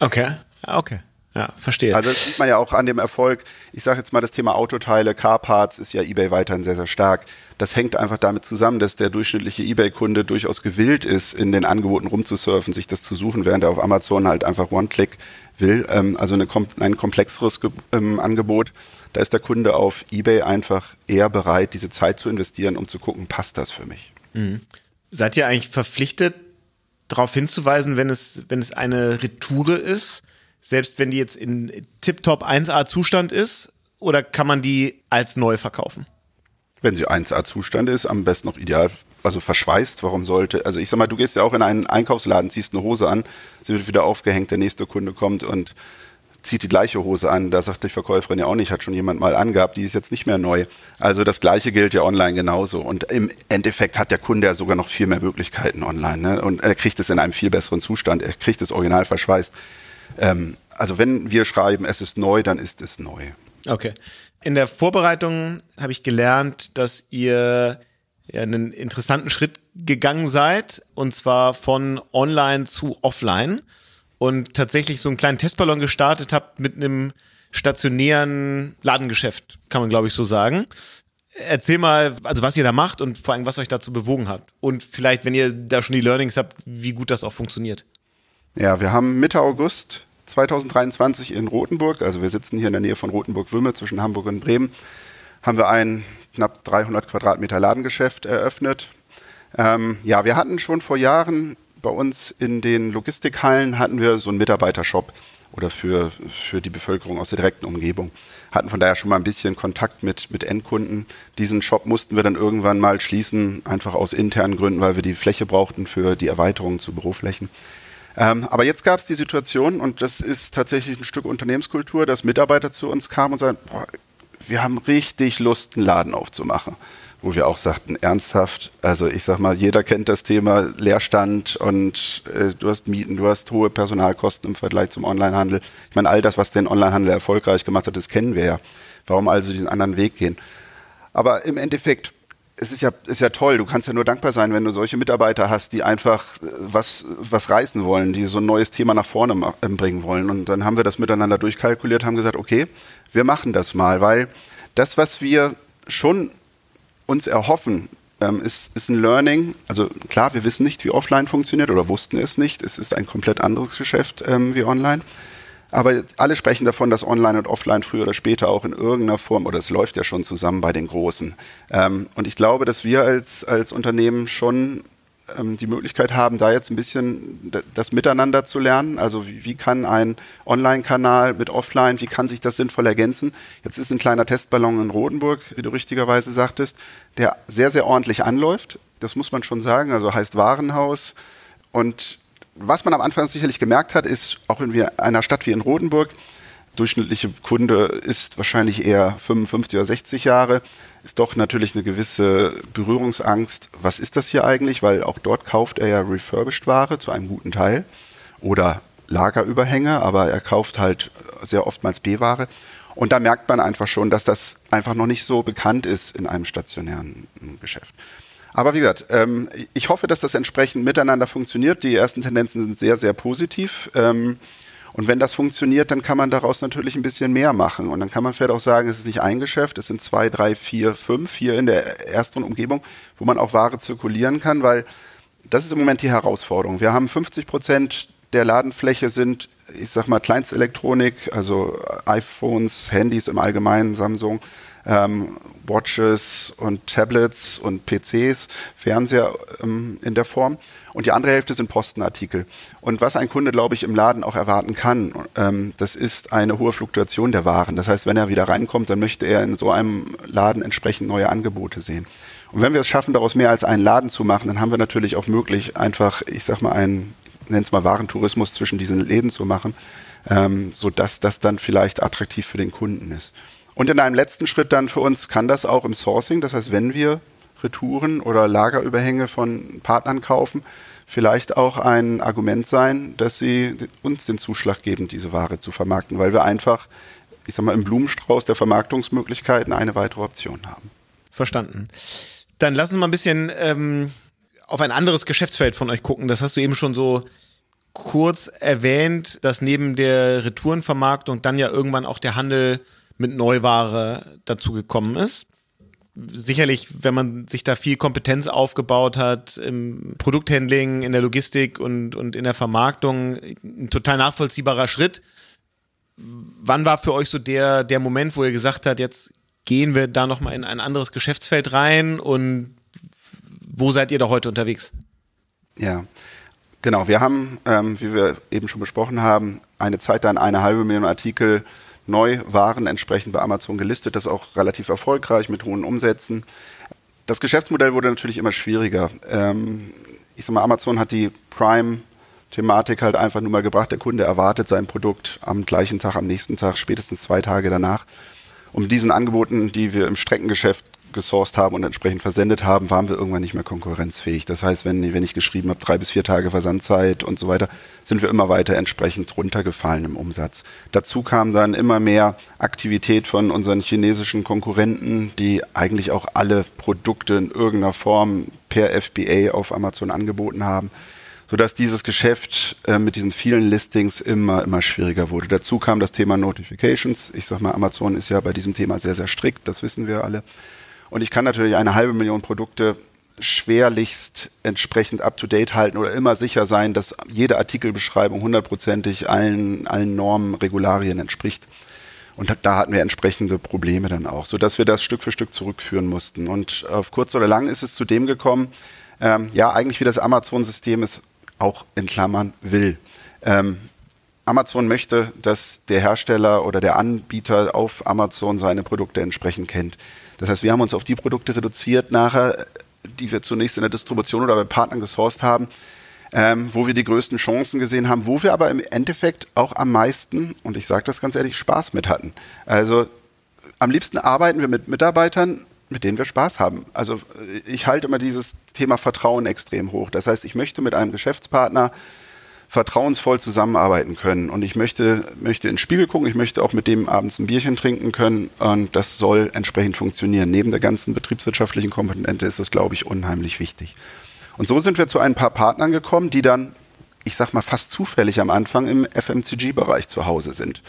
Okay, okay. Ja, verstehe. Also das sieht man ja auch an dem Erfolg. Ich sage jetzt mal, das Thema Autoteile, Carparts ist ja eBay weiterhin sehr, sehr stark. Das hängt einfach damit zusammen, dass der durchschnittliche eBay-Kunde durchaus gewillt ist, in den Angeboten rumzusurfen, sich das zu suchen, während er auf Amazon halt einfach One-Click will. Ähm, also eine, ein komplexeres ähm, Angebot. Da ist der Kunde auf eBay einfach eher bereit, diese Zeit zu investieren, um zu gucken, passt das für mich. Mhm. Seid ihr eigentlich verpflichtet, darauf hinzuweisen, wenn es, wenn es eine Retoure ist? Selbst wenn die jetzt in Tip-Top 1A Zustand ist, oder kann man die als neu verkaufen? Wenn sie 1A Zustand ist, am besten noch ideal, also verschweißt, warum sollte, also ich sag mal, du gehst ja auch in einen Einkaufsladen, ziehst eine Hose an, sie wird wieder aufgehängt, der nächste Kunde kommt und zieht die gleiche Hose an. Da sagt die Verkäuferin ja auch nicht, hat schon jemand mal angehabt, die ist jetzt nicht mehr neu. Also das gleiche gilt ja online genauso. Und im Endeffekt hat der Kunde ja sogar noch viel mehr Möglichkeiten online. Ne? Und er kriegt es in einem viel besseren Zustand. Er kriegt es original verschweißt. Ähm, also wenn wir schreiben, es ist neu, dann ist es neu. Okay. In der Vorbereitung habe ich gelernt, dass ihr ja, einen interessanten Schritt gegangen seid, und zwar von online zu offline und tatsächlich so einen kleinen Testballon gestartet habt mit einem stationären Ladengeschäft, kann man glaube ich so sagen. Erzähl mal, also was ihr da macht und vor allem, was euch dazu bewogen hat. Und vielleicht, wenn ihr da schon die Learnings habt, wie gut das auch funktioniert. Ja, wir haben Mitte August 2023 in Rothenburg, also wir sitzen hier in der Nähe von Rothenburg-Wümme zwischen Hamburg und Bremen, haben wir ein knapp 300 Quadratmeter Ladengeschäft eröffnet. Ähm, ja, wir hatten schon vor Jahren bei uns in den Logistikhallen hatten wir so einen Mitarbeitershop oder für, für die Bevölkerung aus der direkten Umgebung. Hatten von daher schon mal ein bisschen Kontakt mit, mit Endkunden. Diesen Shop mussten wir dann irgendwann mal schließen, einfach aus internen Gründen, weil wir die Fläche brauchten für die Erweiterung zu Büroflächen. Ähm, aber jetzt gab es die Situation, und das ist tatsächlich ein Stück Unternehmenskultur, dass Mitarbeiter zu uns kamen und sagen, boah, wir haben richtig Lust, einen Laden aufzumachen wo wir auch sagten, ernsthaft, also ich sag mal, jeder kennt das Thema Leerstand und äh, du hast Mieten, du hast hohe Personalkosten im Vergleich zum Onlinehandel. Ich meine, all das, was den Onlinehandel erfolgreich gemacht hat, das kennen wir ja. Warum also diesen anderen Weg gehen? Aber im Endeffekt, es ist ja, ist ja toll. Du kannst ja nur dankbar sein, wenn du solche Mitarbeiter hast, die einfach äh, was, was reißen wollen, die so ein neues Thema nach vorne äh, bringen wollen. Und dann haben wir das miteinander durchkalkuliert, haben gesagt, okay, wir machen das mal, weil das, was wir schon uns erhoffen, ähm, ist, ist ein Learning. Also klar, wir wissen nicht, wie offline funktioniert oder wussten es nicht. Es ist ein komplett anderes Geschäft ähm, wie online. Aber alle sprechen davon, dass Online und Offline früher oder später auch in irgendeiner Form, oder es läuft ja schon zusammen bei den Großen. Ähm, und ich glaube, dass wir als, als Unternehmen schon ähm, die Möglichkeit haben, da jetzt ein bisschen das Miteinander zu lernen. Also wie, wie kann ein Online-Kanal mit Offline, wie kann sich das sinnvoll ergänzen? Jetzt ist ein kleiner Testballon in Rodenburg, wie du richtigerweise sagtest, der sehr, sehr ordentlich anläuft. Das muss man schon sagen. Also heißt Warenhaus. Und was man am Anfang sicherlich gemerkt hat, ist auch in einer Stadt wie in Rodenburg, durchschnittliche Kunde ist wahrscheinlich eher 55 oder 60 Jahre, ist doch natürlich eine gewisse Berührungsangst. Was ist das hier eigentlich? Weil auch dort kauft er ja refurbished Ware zu einem guten Teil oder Lagerüberhänge, aber er kauft halt sehr oftmals B-Ware. Und da merkt man einfach schon, dass das einfach noch nicht so bekannt ist in einem stationären Geschäft. Aber wie gesagt, ähm, ich hoffe, dass das entsprechend miteinander funktioniert. Die ersten Tendenzen sind sehr, sehr positiv. Ähm, und wenn das funktioniert, dann kann man daraus natürlich ein bisschen mehr machen. Und dann kann man vielleicht auch sagen, es ist nicht ein Geschäft, es sind zwei, drei, vier, fünf hier in der ersten Umgebung, wo man auch Ware zirkulieren kann, weil das ist im Moment die Herausforderung. Wir haben 50 Prozent der Ladenfläche sind, ich sag mal, Kleinstelektronik, also iPhones, Handys im Allgemeinen, Samsung, ähm, Watches und Tablets und PCs, Fernseher ähm, in der Form. Und die andere Hälfte sind Postenartikel. Und was ein Kunde, glaube ich, im Laden auch erwarten kann, ähm, das ist eine hohe Fluktuation der Waren. Das heißt, wenn er wieder reinkommt, dann möchte er in so einem Laden entsprechend neue Angebote sehen. Und wenn wir es schaffen, daraus mehr als einen Laden zu machen, dann haben wir natürlich auch möglich, einfach, ich sag mal, einen, nenn es mal Warentourismus zwischen diesen Läden zu machen, ähm, sodass das dann vielleicht attraktiv für den Kunden ist. Und in einem letzten Schritt dann für uns kann das auch im Sourcing, das heißt, wenn wir Retouren oder Lagerüberhänge von Partnern kaufen, vielleicht auch ein Argument sein, dass sie uns den Zuschlag geben, diese Ware zu vermarkten, weil wir einfach, ich sag mal, im Blumenstrauß der Vermarktungsmöglichkeiten eine weitere Option haben. Verstanden. Dann lassen Sie mal ein bisschen ähm, auf ein anderes Geschäftsfeld von euch gucken. Das hast du eben schon so kurz erwähnt, dass neben der Retourenvermarktung dann ja irgendwann auch der Handel mit Neuware dazugekommen ist. Sicherlich, wenn man sich da viel Kompetenz aufgebaut hat im Produkthandling, in der Logistik und, und in der Vermarktung, ein total nachvollziehbarer Schritt. Wann war für euch so der, der Moment, wo ihr gesagt habt, jetzt gehen wir da nochmal in ein anderes Geschäftsfeld rein und wo seid ihr da heute unterwegs? Ja, genau. Wir haben, ähm, wie wir eben schon besprochen haben, eine Zeit dann eine halbe Million Artikel neu waren entsprechend bei Amazon gelistet, das auch relativ erfolgreich mit hohen Umsätzen. Das Geschäftsmodell wurde natürlich immer schwieriger. Ähm, ich sag mal, Amazon hat die Prime Thematik halt einfach nur mal gebracht. Der Kunde erwartet sein Produkt am gleichen Tag, am nächsten Tag, spätestens zwei Tage danach. Um diesen Angeboten, die wir im Streckengeschäft gesourced haben und entsprechend versendet haben, waren wir irgendwann nicht mehr konkurrenzfähig. Das heißt, wenn, wenn ich geschrieben habe, drei bis vier Tage Versandzeit und so weiter, sind wir immer weiter entsprechend runtergefallen im Umsatz. Dazu kam dann immer mehr Aktivität von unseren chinesischen Konkurrenten, die eigentlich auch alle Produkte in irgendeiner Form per FBA auf Amazon angeboten haben sodass dieses Geschäft äh, mit diesen vielen Listings immer, immer schwieriger wurde. Dazu kam das Thema Notifications. Ich sag mal, Amazon ist ja bei diesem Thema sehr, sehr strikt, das wissen wir alle. Und ich kann natürlich eine halbe Million Produkte schwerlichst entsprechend up-to-date halten oder immer sicher sein, dass jede Artikelbeschreibung hundertprozentig allen, allen Normen, Regularien entspricht. Und da hatten wir entsprechende Probleme dann auch, sodass wir das Stück für Stück zurückführen mussten. Und auf kurz oder lang ist es zu dem gekommen, ähm, ja, eigentlich wie das Amazon-System es auch in Klammern will. Ähm, Amazon möchte, dass der Hersteller oder der Anbieter auf Amazon seine Produkte entsprechend kennt. Das heißt, wir haben uns auf die Produkte reduziert nachher, die wir zunächst in der Distribution oder bei Partnern gesourced haben, ähm, wo wir die größten Chancen gesehen haben, wo wir aber im Endeffekt auch am meisten, und ich sage das ganz ehrlich, Spaß mit hatten. Also am liebsten arbeiten wir mit Mitarbeitern, mit denen wir Spaß haben. Also ich halte immer dieses Thema Vertrauen extrem hoch. Das heißt, ich möchte mit einem Geschäftspartner vertrauensvoll zusammenarbeiten können. Und ich möchte, möchte ins Spiegel gucken, ich möchte auch mit dem abends ein Bierchen trinken können. Und das soll entsprechend funktionieren. Neben der ganzen betriebswirtschaftlichen Komponente ist das, glaube ich, unheimlich wichtig. Und so sind wir zu ein paar Partnern gekommen, die dann, ich sag mal, fast zufällig am Anfang im FMCG-Bereich zu Hause sind.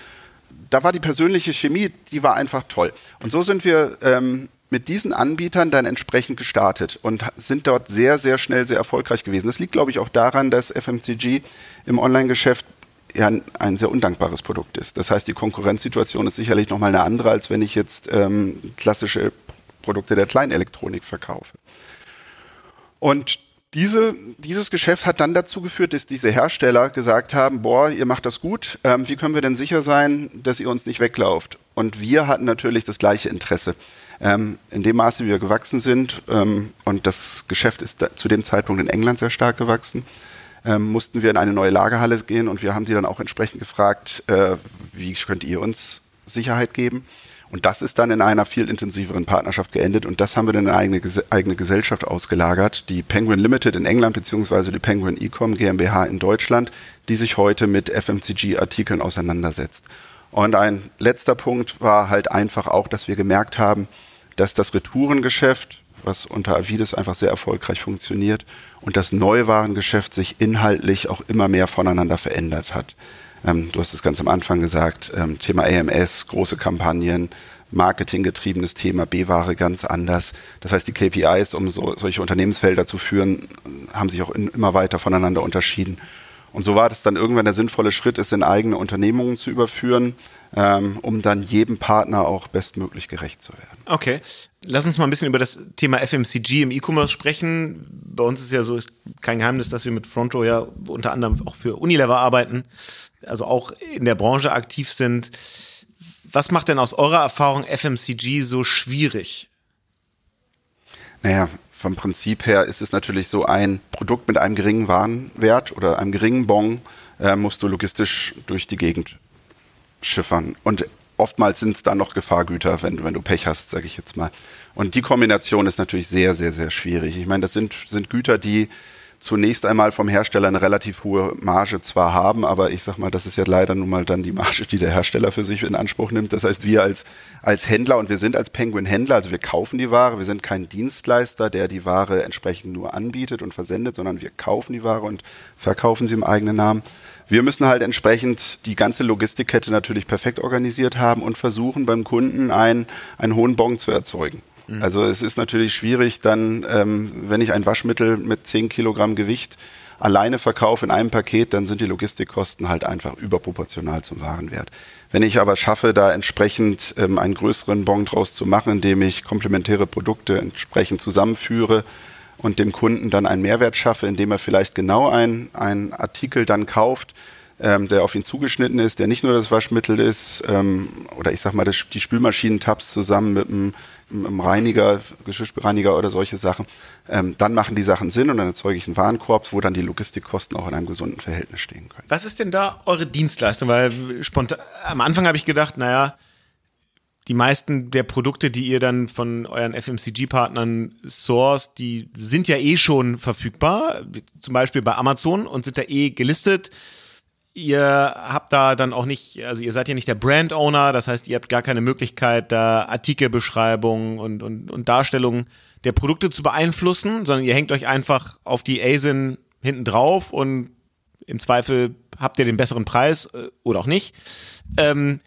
Da war die persönliche Chemie, die war einfach toll. Und so sind wir ähm, mit diesen Anbietern dann entsprechend gestartet und sind dort sehr, sehr schnell sehr erfolgreich gewesen. Das liegt, glaube ich, auch daran, dass FMCG im Online-Geschäft ja ein sehr undankbares Produkt ist. Das heißt, die Konkurrenzsituation ist sicherlich nochmal eine andere, als wenn ich jetzt ähm, klassische Produkte der Kleinelektronik verkaufe. Und diese, dieses Geschäft hat dann dazu geführt, dass diese Hersteller gesagt haben, boah, ihr macht das gut, ähm, wie können wir denn sicher sein, dass ihr uns nicht weglauft? Und wir hatten natürlich das gleiche Interesse. Ähm, in dem Maße, wie wir gewachsen sind, ähm, und das Geschäft ist zu dem Zeitpunkt in England sehr stark gewachsen, ähm, mussten wir in eine neue Lagerhalle gehen und wir haben sie dann auch entsprechend gefragt, äh, wie könnt ihr uns Sicherheit geben? Und das ist dann in einer viel intensiveren Partnerschaft geendet und das haben wir dann in eine eigene, eigene Gesellschaft ausgelagert, die Penguin Limited in England beziehungsweise die Penguin Ecom GmbH in Deutschland, die sich heute mit FMCG-Artikeln auseinandersetzt. Und ein letzter Punkt war halt einfach auch, dass wir gemerkt haben, dass das Retourengeschäft, was unter Avides einfach sehr erfolgreich funktioniert, und das Neuwarengeschäft sich inhaltlich auch immer mehr voneinander verändert hat. Ähm, du hast es ganz am Anfang gesagt, ähm, Thema AMS, große Kampagnen, marketinggetriebenes Thema, B-Ware ganz anders. Das heißt, die KPIs, um so, solche Unternehmensfelder zu führen, haben sich auch in, immer weiter voneinander unterschieden. Und so war das dann irgendwann der sinnvolle Schritt, es in eigene Unternehmungen zu überführen, um dann jedem Partner auch bestmöglich gerecht zu werden. Okay. Lass uns mal ein bisschen über das Thema FMCG im E-Commerce sprechen. Bei uns ist ja so, ist kein Geheimnis, dass wir mit Fronto ja unter anderem auch für Unilever arbeiten, also auch in der Branche aktiv sind. Was macht denn aus eurer Erfahrung FMCG so schwierig? Naja, vom Prinzip her ist es natürlich so ein Produkt mit einem geringen Warenwert oder einem geringen Bon äh, musst du logistisch durch die Gegend schiffern. Und oftmals sind es dann noch Gefahrgüter, wenn, wenn du Pech hast, sage ich jetzt mal. Und die Kombination ist natürlich sehr, sehr, sehr schwierig. Ich meine, das sind, sind Güter, die zunächst einmal vom Hersteller eine relativ hohe Marge zwar haben, aber ich sag mal, das ist ja leider nun mal dann die Marge, die der Hersteller für sich in Anspruch nimmt. Das heißt, wir als, als Händler und wir sind als Penguin Händler, also wir kaufen die Ware, wir sind kein Dienstleister, der die Ware entsprechend nur anbietet und versendet, sondern wir kaufen die Ware und verkaufen sie im eigenen Namen. Wir müssen halt entsprechend die ganze Logistikkette natürlich perfekt organisiert haben und versuchen beim Kunden einen, einen hohen Bon zu erzeugen. Mhm. Also es ist natürlich schwierig, dann, ähm, wenn ich ein Waschmittel mit 10 Kilogramm Gewicht alleine verkaufe in einem Paket, dann sind die Logistikkosten halt einfach überproportional zum Warenwert. Wenn ich aber schaffe, da entsprechend ähm, einen größeren Bon draus zu machen, indem ich komplementäre Produkte entsprechend zusammenführe und dem Kunden dann einen Mehrwert schaffe, indem er vielleicht genau einen Artikel dann kauft, ähm, der auf ihn zugeschnitten ist, der nicht nur das Waschmittel ist, ähm, oder ich sag mal, das, die Spülmaschinentabs zusammen mit einem, einem Reiniger, Geschirrspülreiniger oder solche Sachen, ähm, dann machen die Sachen Sinn und dann erzeuge ich einen Warenkorb, wo dann die Logistikkosten auch in einem gesunden Verhältnis stehen können. Was ist denn da eure Dienstleistung? Weil spontan, am Anfang habe ich gedacht, naja, die meisten der Produkte, die ihr dann von euren FMCG-Partnern sourced, die sind ja eh schon verfügbar, zum Beispiel bei Amazon und sind da eh gelistet. Ihr habt da dann auch nicht, also ihr seid ja nicht der Brand-Owner, das heißt, ihr habt gar keine Möglichkeit, da Artikelbeschreibungen und, und, und Darstellungen der Produkte zu beeinflussen, sondern ihr hängt euch einfach auf die ASIN hinten drauf und im Zweifel habt ihr den besseren Preis äh, oder auch nicht. Ähm,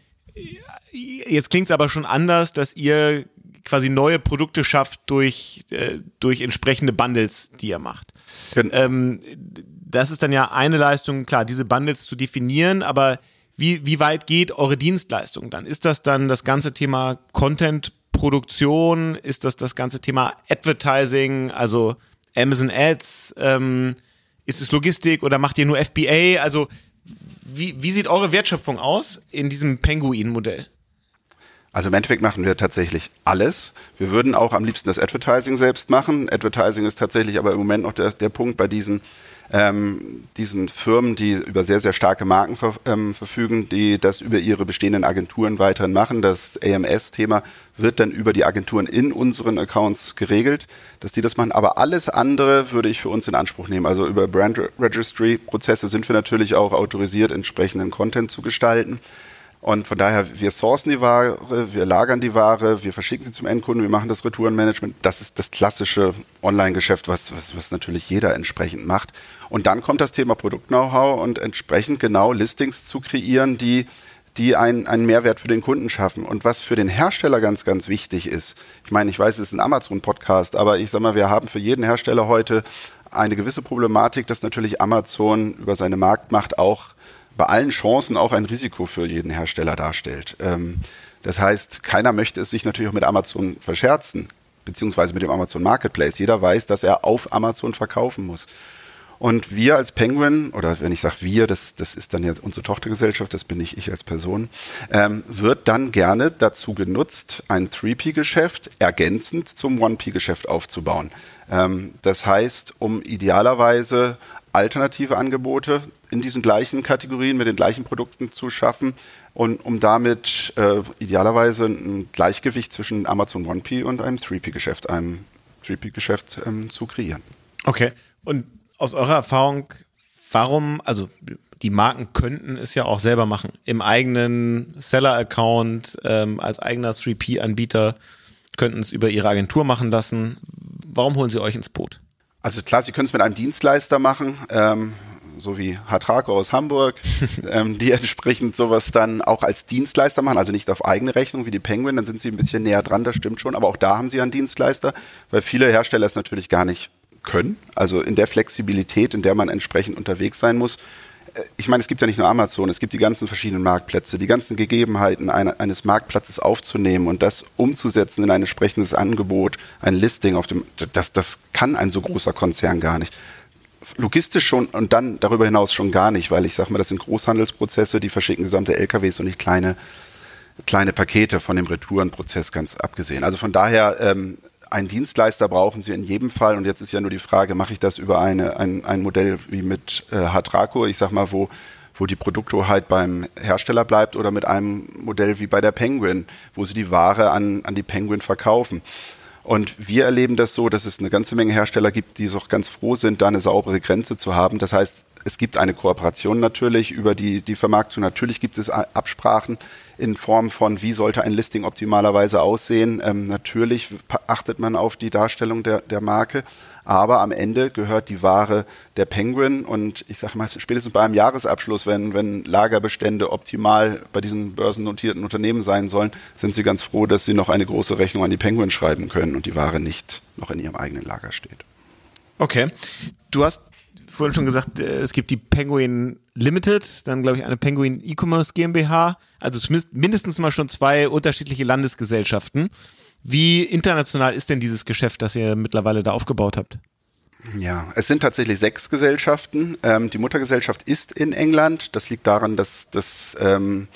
jetzt klingt es aber schon anders, dass ihr quasi neue Produkte schafft durch, äh, durch entsprechende Bundles, die ihr macht. Ähm, das ist dann ja eine Leistung, klar, diese Bundles zu definieren, aber wie, wie weit geht eure Dienstleistung dann? Ist das dann das ganze Thema Content-Produktion? Ist das das ganze Thema Advertising, also Amazon Ads? Ähm, ist es Logistik oder macht ihr nur FBA? Also wie, wie sieht eure Wertschöpfung aus in diesem Penguin-Modell? Also im Endeffekt machen wir tatsächlich alles. Wir würden auch am liebsten das Advertising selbst machen. Advertising ist tatsächlich aber im Moment noch der, der Punkt bei diesen ähm, diesen Firmen, die über sehr, sehr starke Marken ver ähm, verfügen, die das über ihre bestehenden Agenturen weiterhin machen. Das AMS-Thema wird dann über die Agenturen in unseren Accounts geregelt, dass die das machen. Aber alles andere würde ich für uns in Anspruch nehmen. Also über Brand Registry-Prozesse sind wir natürlich auch autorisiert, entsprechenden Content zu gestalten. Und von daher, wir sourcen die Ware, wir lagern die Ware, wir verschicken sie zum Endkunden, wir machen das Retourenmanagement. Das ist das klassische Online-Geschäft, was, was, was natürlich jeder entsprechend macht. Und dann kommt das Thema Produkt-Know-how und entsprechend genau Listings zu kreieren, die die einen, einen Mehrwert für den Kunden schaffen. Und was für den Hersteller ganz, ganz wichtig ist, ich meine, ich weiß, es ist ein Amazon-Podcast, aber ich sag mal, wir haben für jeden Hersteller heute eine gewisse Problematik, dass natürlich Amazon über seine Marktmacht auch bei allen Chancen auch ein Risiko für jeden Hersteller darstellt. Ähm, das heißt, keiner möchte es sich natürlich auch mit Amazon verscherzen, beziehungsweise mit dem Amazon Marketplace. Jeder weiß, dass er auf Amazon verkaufen muss. Und wir als Penguin, oder wenn ich sage wir, das, das ist dann ja unsere Tochtergesellschaft, das bin nicht ich als Person, ähm, wird dann gerne dazu genutzt, ein 3P-Geschäft ergänzend zum 1P-Geschäft aufzubauen. Ähm, das heißt, um idealerweise alternative Angebote in diesen gleichen Kategorien mit den gleichen Produkten zu schaffen und um damit äh, idealerweise ein Gleichgewicht zwischen Amazon 1P und einem 3P-Geschäft, einem 3P-Geschäft ähm, zu kreieren. Okay. Und aus eurer Erfahrung, warum, also die Marken könnten es ja auch selber machen, im eigenen Seller-Account, ähm, als eigener 3P-Anbieter, könnten es über ihre Agentur machen lassen. Warum holen sie euch ins Boot? Also klar, Sie können es mit einem Dienstleister machen. Ähm, so wie Hatrako aus Hamburg, ähm, die entsprechend sowas dann auch als Dienstleister machen, also nicht auf eigene Rechnung wie die Penguin, dann sind sie ein bisschen näher dran, das stimmt schon, aber auch da haben sie einen Dienstleister, weil viele Hersteller es natürlich gar nicht können, also in der Flexibilität, in der man entsprechend unterwegs sein muss. Ich meine, es gibt ja nicht nur Amazon, es gibt die ganzen verschiedenen Marktplätze, die ganzen Gegebenheiten eines Marktplatzes aufzunehmen und das umzusetzen in ein entsprechendes Angebot, ein Listing auf dem, das, das kann ein so großer Konzern gar nicht logistisch schon und dann darüber hinaus schon gar nicht, weil ich sage mal, das sind Großhandelsprozesse, die verschicken gesamte LKWs und nicht kleine, kleine Pakete von dem Retourenprozess ganz abgesehen. Also von daher, ähm, ein Dienstleister brauchen Sie in jedem Fall. Und jetzt ist ja nur die Frage, mache ich das über eine, ein, ein Modell wie mit äh, Hatraco, ich sag mal, wo, wo die Produkthoheit beim Hersteller bleibt oder mit einem Modell wie bei der Penguin, wo Sie die Ware an, an die Penguin verkaufen. Und wir erleben das so, dass es eine ganze Menge Hersteller gibt, die auch ganz froh sind, da eine saubere Grenze zu haben. Das heißt, es gibt eine Kooperation natürlich über die, die Vermarktung. Natürlich gibt es Absprachen in Form von, wie sollte ein Listing optimalerweise aussehen. Ähm, natürlich achtet man auf die Darstellung der, der Marke. Aber am Ende gehört die Ware der Penguin und ich sage mal, spätestens beim Jahresabschluss, wenn, wenn Lagerbestände optimal bei diesen börsennotierten Unternehmen sein sollen, sind sie ganz froh, dass sie noch eine große Rechnung an die Penguin schreiben können und die Ware nicht noch in ihrem eigenen Lager steht. Okay. Du hast vorhin schon gesagt, äh, es gibt die Penguin Limited, dann glaube ich eine Penguin E-Commerce GmbH, also zumindest mindestens mal schon zwei unterschiedliche Landesgesellschaften. Wie international ist denn dieses Geschäft, das ihr mittlerweile da aufgebaut habt? Ja, es sind tatsächlich sechs Gesellschaften. Ähm, die Muttergesellschaft ist in England. Das liegt daran, dass, dass ähm,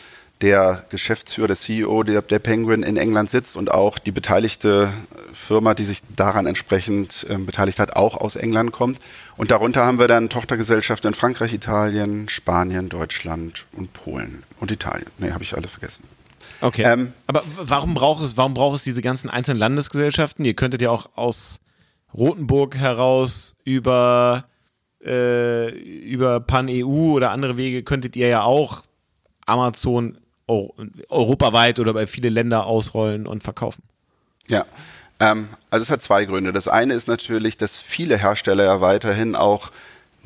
der Geschäftsführer, der CEO der, der, Penguin in England sitzt und auch die beteiligte Firma, die sich daran entsprechend ähm, beteiligt hat, auch aus England kommt. Und darunter haben wir dann Tochtergesellschaften in Frankreich, Italien, Spanien, Deutschland und Polen und Italien. Nee, habe ich alle vergessen. Okay. Ähm, Aber warum braucht es, warum braucht es diese ganzen einzelnen Landesgesellschaften? Ihr könntet ja auch aus Rothenburg heraus über äh, über Pan-EU oder andere Wege könntet ihr ja auch Amazon europaweit oder bei viele Länder ausrollen und verkaufen. Ja, ähm, also es hat zwei Gründe. Das eine ist natürlich, dass viele Hersteller ja weiterhin auch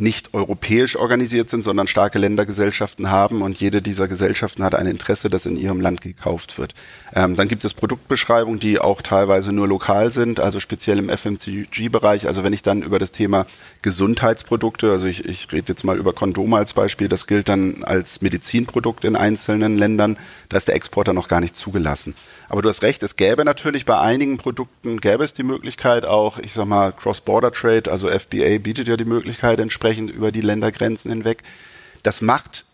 nicht europäisch organisiert sind, sondern starke Ländergesellschaften haben und jede dieser Gesellschaften hat ein Interesse, dass in ihrem Land gekauft wird. Ähm, dann gibt es Produktbeschreibungen, die auch teilweise nur lokal sind, also speziell im FMCG-Bereich. Also wenn ich dann über das Thema Gesundheitsprodukte, also ich, ich rede jetzt mal über Kondome als Beispiel, das gilt dann als Medizinprodukt in einzelnen Ländern, da ist der Exporter noch gar nicht zugelassen. Aber du hast recht, es gäbe natürlich bei einigen Produkten, gäbe es die Möglichkeit auch, ich sag mal, Cross-Border-Trade, also FBA bietet ja die Möglichkeit entsprechend über die Ländergrenzen hinweg. Das macht,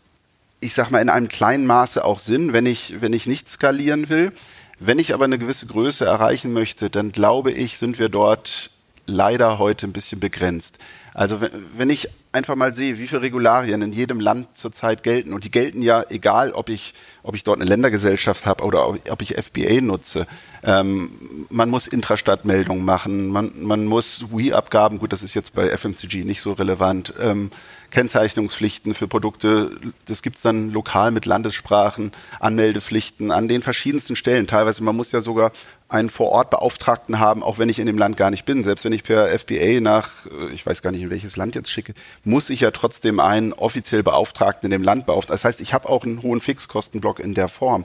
ich sag mal, in einem kleinen Maße auch Sinn, wenn ich, wenn ich nicht skalieren will. Wenn ich aber eine gewisse Größe erreichen möchte, dann glaube ich, sind wir dort leider heute ein bisschen begrenzt. Also wenn ich einfach mal sehe, wie viele Regularien in jedem Land zurzeit gelten, und die gelten ja egal, ob ich, ob ich dort eine Ländergesellschaft habe oder ob ich FBA nutze. Ähm, man muss Intrastadtmeldungen machen, man, man muss WE-Abgaben, gut, das ist jetzt bei FMCG nicht so relevant, ähm, Kennzeichnungspflichten für Produkte, das gibt's dann lokal mit Landessprachen, Anmeldepflichten an den verschiedensten Stellen. Teilweise, man muss ja sogar einen Vor-Ort-Beauftragten haben, auch wenn ich in dem Land gar nicht bin. Selbst wenn ich per FBA nach, äh, ich weiß gar nicht, in welches Land jetzt schicke, muss ich ja trotzdem einen offiziell Beauftragten in dem Land beauftragen. Das heißt, ich habe auch einen hohen Fixkostenblock in der Form.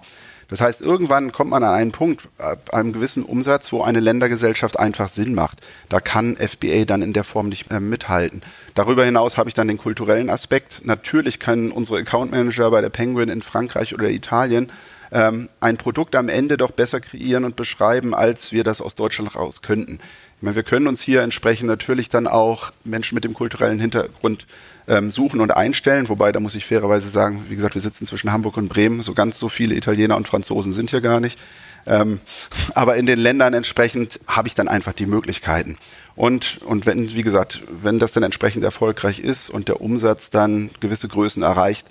Das heißt, irgendwann kommt man an einen Punkt, ab einem gewissen Umsatz, wo eine Ländergesellschaft einfach Sinn macht. Da kann FBA dann in der Form nicht mehr mithalten. Darüber hinaus habe ich dann den kulturellen Aspekt. Natürlich können unsere Account Manager bei der Penguin in Frankreich oder Italien ähm, ein Produkt am Ende doch besser kreieren und beschreiben, als wir das aus Deutschland raus könnten. Ich meine, wir können uns hier entsprechend natürlich dann auch Menschen mit dem kulturellen Hintergrund ähm, suchen und einstellen, wobei da muss ich fairerweise sagen, wie gesagt, wir sitzen zwischen Hamburg und Bremen, so ganz so viele Italiener und Franzosen sind hier gar nicht. Ähm, aber in den Ländern entsprechend habe ich dann einfach die Möglichkeiten. Und, und wenn, wie gesagt, wenn das dann entsprechend erfolgreich ist und der Umsatz dann gewisse Größen erreicht,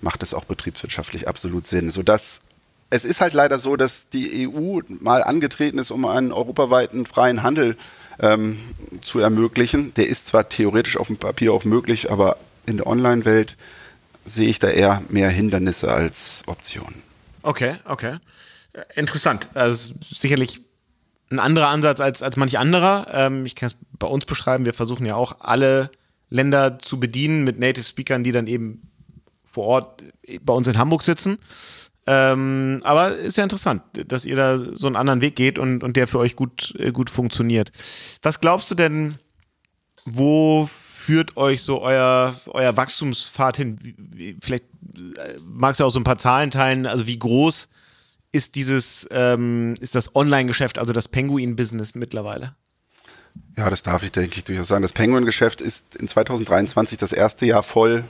macht es auch betriebswirtschaftlich absolut Sinn, sodass es ist halt leider so, dass die EU mal angetreten ist, um einen europaweiten freien Handel ähm, zu ermöglichen. Der ist zwar theoretisch auf dem Papier auch möglich, aber in der Online-Welt sehe ich da eher mehr Hindernisse als Optionen. Okay, okay. Interessant. Also sicherlich ein anderer Ansatz als, als manch anderer. Ähm, ich kann es bei uns beschreiben. Wir versuchen ja auch alle Länder zu bedienen mit Native Speakern, die dann eben vor Ort bei uns in Hamburg sitzen. Ähm, aber ist ja interessant, dass ihr da so einen anderen Weg geht und, und der für euch gut, äh, gut funktioniert. Was glaubst du denn, wo führt euch so euer, euer Wachstumspfad hin? Vielleicht äh, magst du auch so ein paar Zahlen teilen, also wie groß ist dieses, ähm, ist das Online-Geschäft, also das Penguin-Business mittlerweile? Ja, das darf ich, denke ich, durchaus sagen. Das Penguin-Geschäft ist in 2023 das erste Jahr voll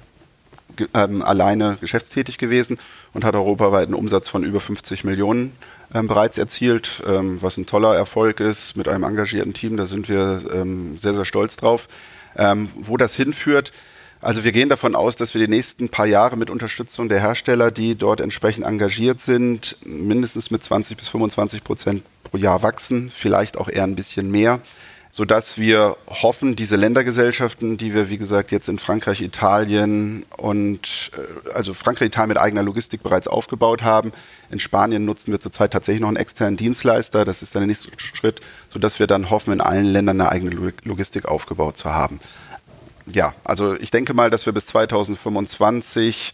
ähm, alleine geschäftstätig gewesen und hat europaweit einen Umsatz von über 50 Millionen ähm, bereits erzielt, ähm, was ein toller Erfolg ist mit einem engagierten Team. Da sind wir ähm, sehr, sehr stolz drauf. Ähm, wo das hinführt, also wir gehen davon aus, dass wir die nächsten paar Jahre mit Unterstützung der Hersteller, die dort entsprechend engagiert sind, mindestens mit 20 bis 25 Prozent pro Jahr wachsen, vielleicht auch eher ein bisschen mehr so dass wir hoffen, diese Ländergesellschaften, die wir wie gesagt jetzt in Frankreich, Italien und äh, also Frankreich, Italien mit eigener Logistik bereits aufgebaut haben. In Spanien nutzen wir zurzeit tatsächlich noch einen externen Dienstleister. Das ist dann der nächste Schritt, so dass wir dann hoffen, in allen Ländern eine eigene Logistik aufgebaut zu haben. Ja, also ich denke mal, dass wir bis 2025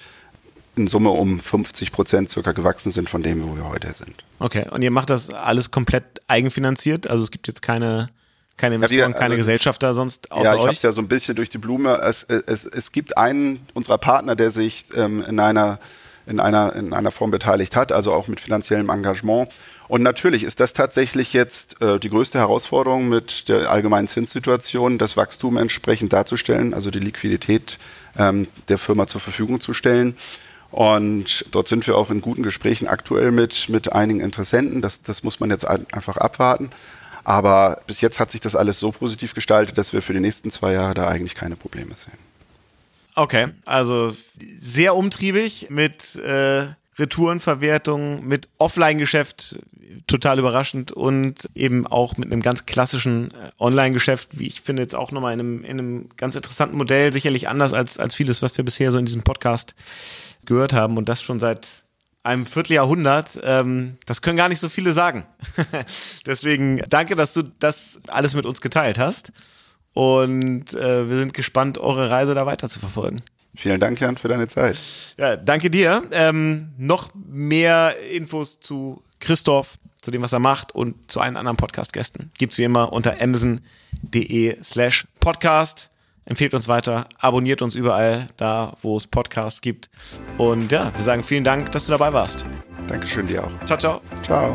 in Summe um 50 Prozent circa gewachsen sind von dem, wo wir heute sind. Okay, und ihr macht das alles komplett eigenfinanziert? Also es gibt jetzt keine keine Investoren, keine also, Gesellschafter sonst außer Ja, ich habe es ja so ein bisschen durch die Blume. Es, es, es gibt einen unserer Partner, der sich ähm, in einer in einer in einer Form beteiligt hat, also auch mit finanziellem Engagement. Und natürlich ist das tatsächlich jetzt äh, die größte Herausforderung mit der allgemeinen Zinssituation, das Wachstum entsprechend darzustellen, also die Liquidität ähm, der Firma zur Verfügung zu stellen. Und dort sind wir auch in guten Gesprächen aktuell mit, mit einigen Interessenten. Das, das muss man jetzt einfach abwarten. Aber bis jetzt hat sich das alles so positiv gestaltet, dass wir für die nächsten zwei Jahre da eigentlich keine Probleme sehen. Okay, also sehr umtriebig mit äh, Retourenverwertung, mit Offline-Geschäft, total überraschend und eben auch mit einem ganz klassischen äh, Online-Geschäft, wie ich finde, jetzt auch nochmal in einem, in einem ganz interessanten Modell, sicherlich anders als, als vieles, was wir bisher so in diesem Podcast gehört haben und das schon seit einem Vierteljahrhundert. Ähm, das können gar nicht so viele sagen. Deswegen danke, dass du das alles mit uns geteilt hast. Und äh, wir sind gespannt, eure Reise da weiter zu verfolgen. Vielen Dank, Jan, für deine Zeit. Ja, danke dir. Ähm, noch mehr Infos zu Christoph, zu dem, was er macht und zu allen anderen Podcast-Gästen gibt's wie immer unter amazon.de slash podcast. Empfehlt uns weiter, abonniert uns überall da, wo es Podcasts gibt. Und ja, wir sagen vielen Dank, dass du dabei warst. Dankeschön dir auch. Ciao, ciao. Ciao.